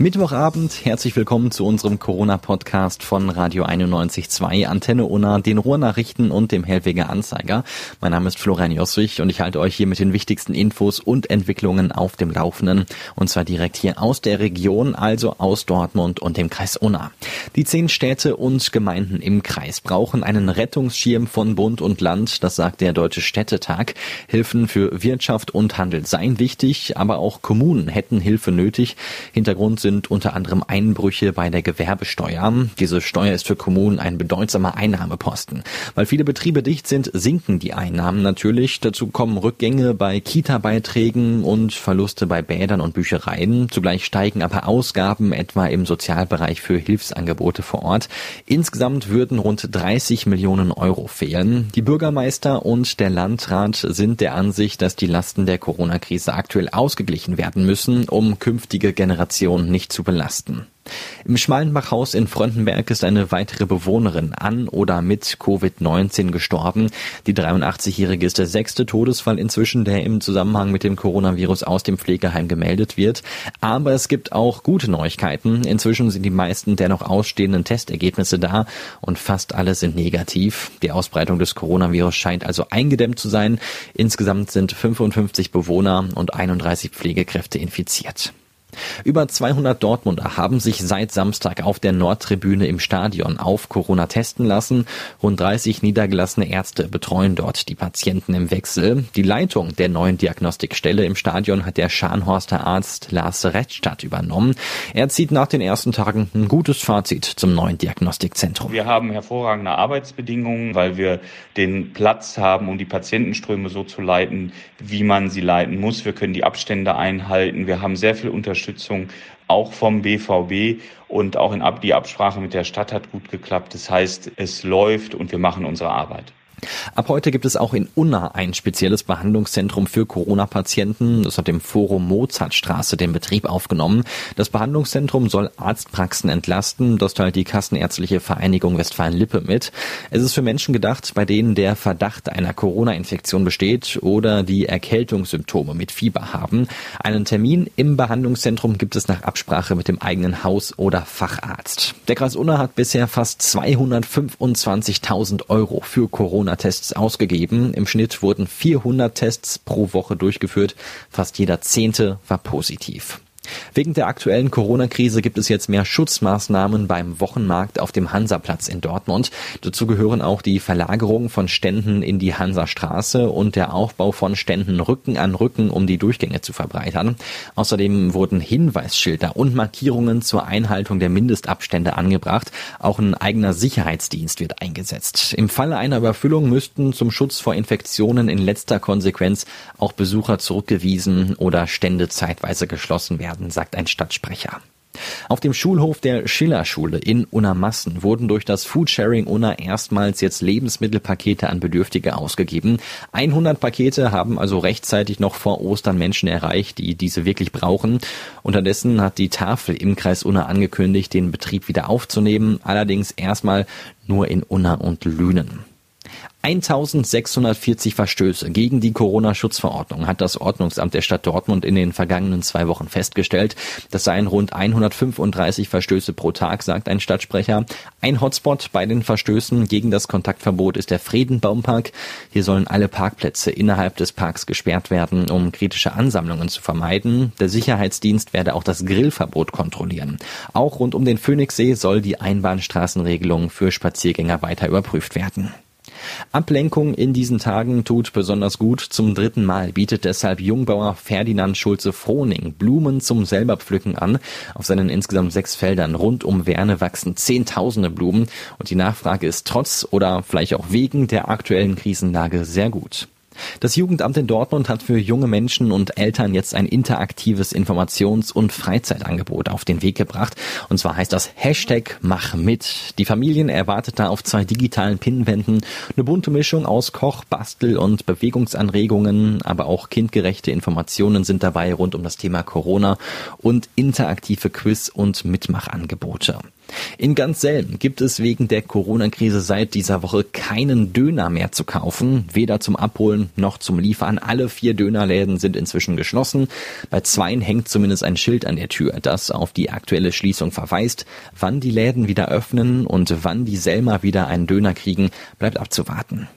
Mittwochabend, herzlich willkommen zu unserem Corona-Podcast von Radio 91.2, Antenne Unna, den Ruhrnachrichten und dem Hellweger Anzeiger. Mein Name ist Florian Jossrich und ich halte euch hier mit den wichtigsten Infos und Entwicklungen auf dem Laufenden. Und zwar direkt hier aus der Region, also aus Dortmund und dem Kreis Unna. Die zehn Städte und Gemeinden im Kreis brauchen einen Rettungsschirm von Bund und Land, das sagt der Deutsche Städtetag. Hilfen für Wirtschaft und Handel seien wichtig, aber auch Kommunen hätten Hilfe nötig. Hintergrund sind sind unter anderem Einbrüche bei der Gewerbesteuer. Diese Steuer ist für Kommunen ein bedeutsamer Einnahmeposten. Weil viele Betriebe dicht sind, sinken die Einnahmen natürlich. Dazu kommen Rückgänge bei Kita-Beiträgen und Verluste bei Bädern und Büchereien. Zugleich steigen aber Ausgaben etwa im Sozialbereich für Hilfsangebote vor Ort. Insgesamt würden rund 30 Millionen Euro fehlen. Die Bürgermeister und der Landrat sind der Ansicht, dass die Lasten der Corona-Krise aktuell ausgeglichen werden müssen, um künftige Generationen nicht nicht zu belasten. Im Schmalenbachhaus in Fröndenberg ist eine weitere Bewohnerin an oder mit Covid-19 gestorben. Die 83-Jährige ist der sechste Todesfall inzwischen, der im Zusammenhang mit dem Coronavirus aus dem Pflegeheim gemeldet wird. Aber es gibt auch gute Neuigkeiten. Inzwischen sind die meisten der noch ausstehenden Testergebnisse da und fast alle sind negativ. Die Ausbreitung des Coronavirus scheint also eingedämmt zu sein. Insgesamt sind 55 Bewohner und 31 Pflegekräfte infiziert. Über 200 Dortmunder haben sich seit Samstag auf der Nordtribüne im Stadion auf Corona testen lassen. Rund 30 niedergelassene Ärzte betreuen dort die Patienten im Wechsel. Die Leitung der neuen Diagnostikstelle im Stadion hat der Scharnhorster Arzt Lars Rechtstadt übernommen. Er zieht nach den ersten Tagen ein gutes Fazit zum neuen Diagnostikzentrum. Wir haben hervorragende Arbeitsbedingungen, weil wir den Platz haben, um die Patientenströme so zu leiten, wie man sie leiten muss. Wir können die Abstände einhalten. Wir haben sehr viel Unterstützung Unterstützung auch vom BVB und auch in die Absprache mit der Stadt hat gut geklappt. Das heißt, es läuft und wir machen unsere Arbeit. Ab heute gibt es auch in Unna ein spezielles Behandlungszentrum für Corona-Patienten. Das hat im Forum Mozartstraße den Betrieb aufgenommen. Das Behandlungszentrum soll Arztpraxen entlasten. Das teilt die Kassenärztliche Vereinigung Westfalen-Lippe mit. Es ist für Menschen gedacht, bei denen der Verdacht einer Corona-Infektion besteht oder die Erkältungssymptome mit Fieber haben. Einen Termin im Behandlungszentrum gibt es nach Absprache mit dem eigenen Haus- oder Facharzt. Der Kreis Unna hat bisher fast 225.000 Euro für Corona Corona-Tests ausgegeben. Im Schnitt wurden 400 Tests pro Woche durchgeführt. Fast jeder Zehnte war positiv. Wegen der aktuellen Corona-Krise gibt es jetzt mehr Schutzmaßnahmen beim Wochenmarkt auf dem Hansaplatz in Dortmund. Dazu gehören auch die Verlagerung von Ständen in die Hansastraße und der Aufbau von Ständen Rücken an Rücken, um die Durchgänge zu verbreitern. Außerdem wurden Hinweisschilder und Markierungen zur Einhaltung der Mindestabstände angebracht. Auch ein eigener Sicherheitsdienst wird eingesetzt. Im Falle einer Überfüllung müssten zum Schutz vor Infektionen in letzter Konsequenz auch Besucher zurückgewiesen oder Stände zeitweise geschlossen werden werden, sagt ein Stadtsprecher. Auf dem Schulhof der Schillerschule in Unnermassen wurden durch das Foodsharing Unna erstmals jetzt Lebensmittelpakete an Bedürftige ausgegeben. 100 Pakete haben also rechtzeitig noch vor Ostern Menschen erreicht, die diese wirklich brauchen. Unterdessen hat die Tafel im Kreis Unna angekündigt, den Betrieb wieder aufzunehmen, allerdings erstmal nur in Unna und Lünen. 1640 Verstöße gegen die Corona-Schutzverordnung hat das Ordnungsamt der Stadt Dortmund in den vergangenen zwei Wochen festgestellt. Das seien rund 135 Verstöße pro Tag, sagt ein Stadtsprecher. Ein Hotspot bei den Verstößen gegen das Kontaktverbot ist der Friedenbaumpark. Hier sollen alle Parkplätze innerhalb des Parks gesperrt werden, um kritische Ansammlungen zu vermeiden. Der Sicherheitsdienst werde auch das Grillverbot kontrollieren. Auch rund um den Phoenixsee soll die Einbahnstraßenregelung für Spaziergänger weiter überprüft werden. Ablenkung in diesen Tagen tut besonders gut. Zum dritten Mal bietet deshalb Jungbauer Ferdinand Schulze-Frohning Blumen zum Selberpflücken an. Auf seinen insgesamt sechs Feldern rund um Werne wachsen Zehntausende Blumen und die Nachfrage ist trotz oder vielleicht auch wegen der aktuellen Krisenlage sehr gut. Das Jugendamt in Dortmund hat für junge Menschen und Eltern jetzt ein interaktives Informations- und Freizeitangebot auf den Weg gebracht. Und zwar heißt das Hashtag Mach mit. Die Familien erwartet da auf zwei digitalen Pinnwänden eine bunte Mischung aus Koch, Bastel und Bewegungsanregungen, aber auch kindgerechte Informationen sind dabei rund um das Thema Corona und interaktive Quiz- und Mitmachangebote. In ganz selten gibt es wegen der Corona-Krise seit dieser Woche keinen Döner mehr zu kaufen, weder zum Abholen noch zum Liefern. Alle vier Dönerläden sind inzwischen geschlossen. Bei zweien hängt zumindest ein Schild an der Tür, das auf die aktuelle Schließung verweist. Wann die Läden wieder öffnen und wann die Selma wieder einen Döner kriegen, bleibt abzuwarten.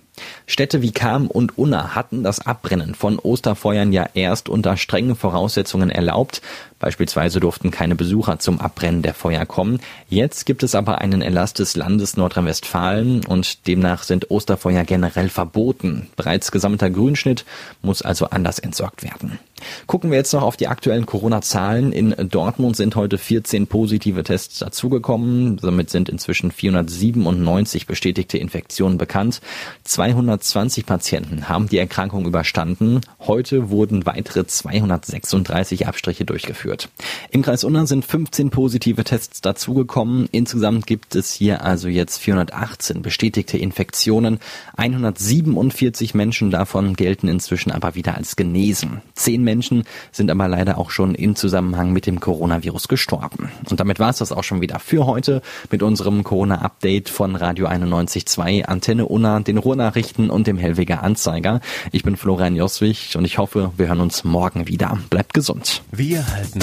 Städte wie Kam und Unna hatten das Abbrennen von Osterfeuern ja erst unter strengen Voraussetzungen erlaubt. Beispielsweise durften keine Besucher zum Abbrennen der Feuer kommen. Jetzt gibt es aber einen Erlass des Landes Nordrhein-Westfalen und demnach sind Osterfeuer generell verboten. Bereits gesammelter Grünschnitt muss also anders entsorgt werden. Gucken wir jetzt noch auf die aktuellen Corona-Zahlen. In Dortmund sind heute 14 positive Tests dazugekommen. Damit sind inzwischen 497 bestätigte Infektionen bekannt. 220 Patienten haben die Erkrankung überstanden. Heute wurden weitere 236 Abstriche durchgeführt. Im Kreis Unna sind 15 positive Tests dazugekommen. Insgesamt gibt es hier also jetzt 418 bestätigte Infektionen. 147 Menschen davon gelten inzwischen aber wieder als genesen. Zehn Menschen sind aber leider auch schon im Zusammenhang mit dem Coronavirus gestorben. Und damit war es das auch schon wieder für heute mit unserem Corona-Update von Radio 91.2, Antenne Unna, den Ruhrnachrichten und dem Hellweger Anzeiger. Ich bin Florian Joswig und ich hoffe, wir hören uns morgen wieder. Bleibt gesund. Wir halten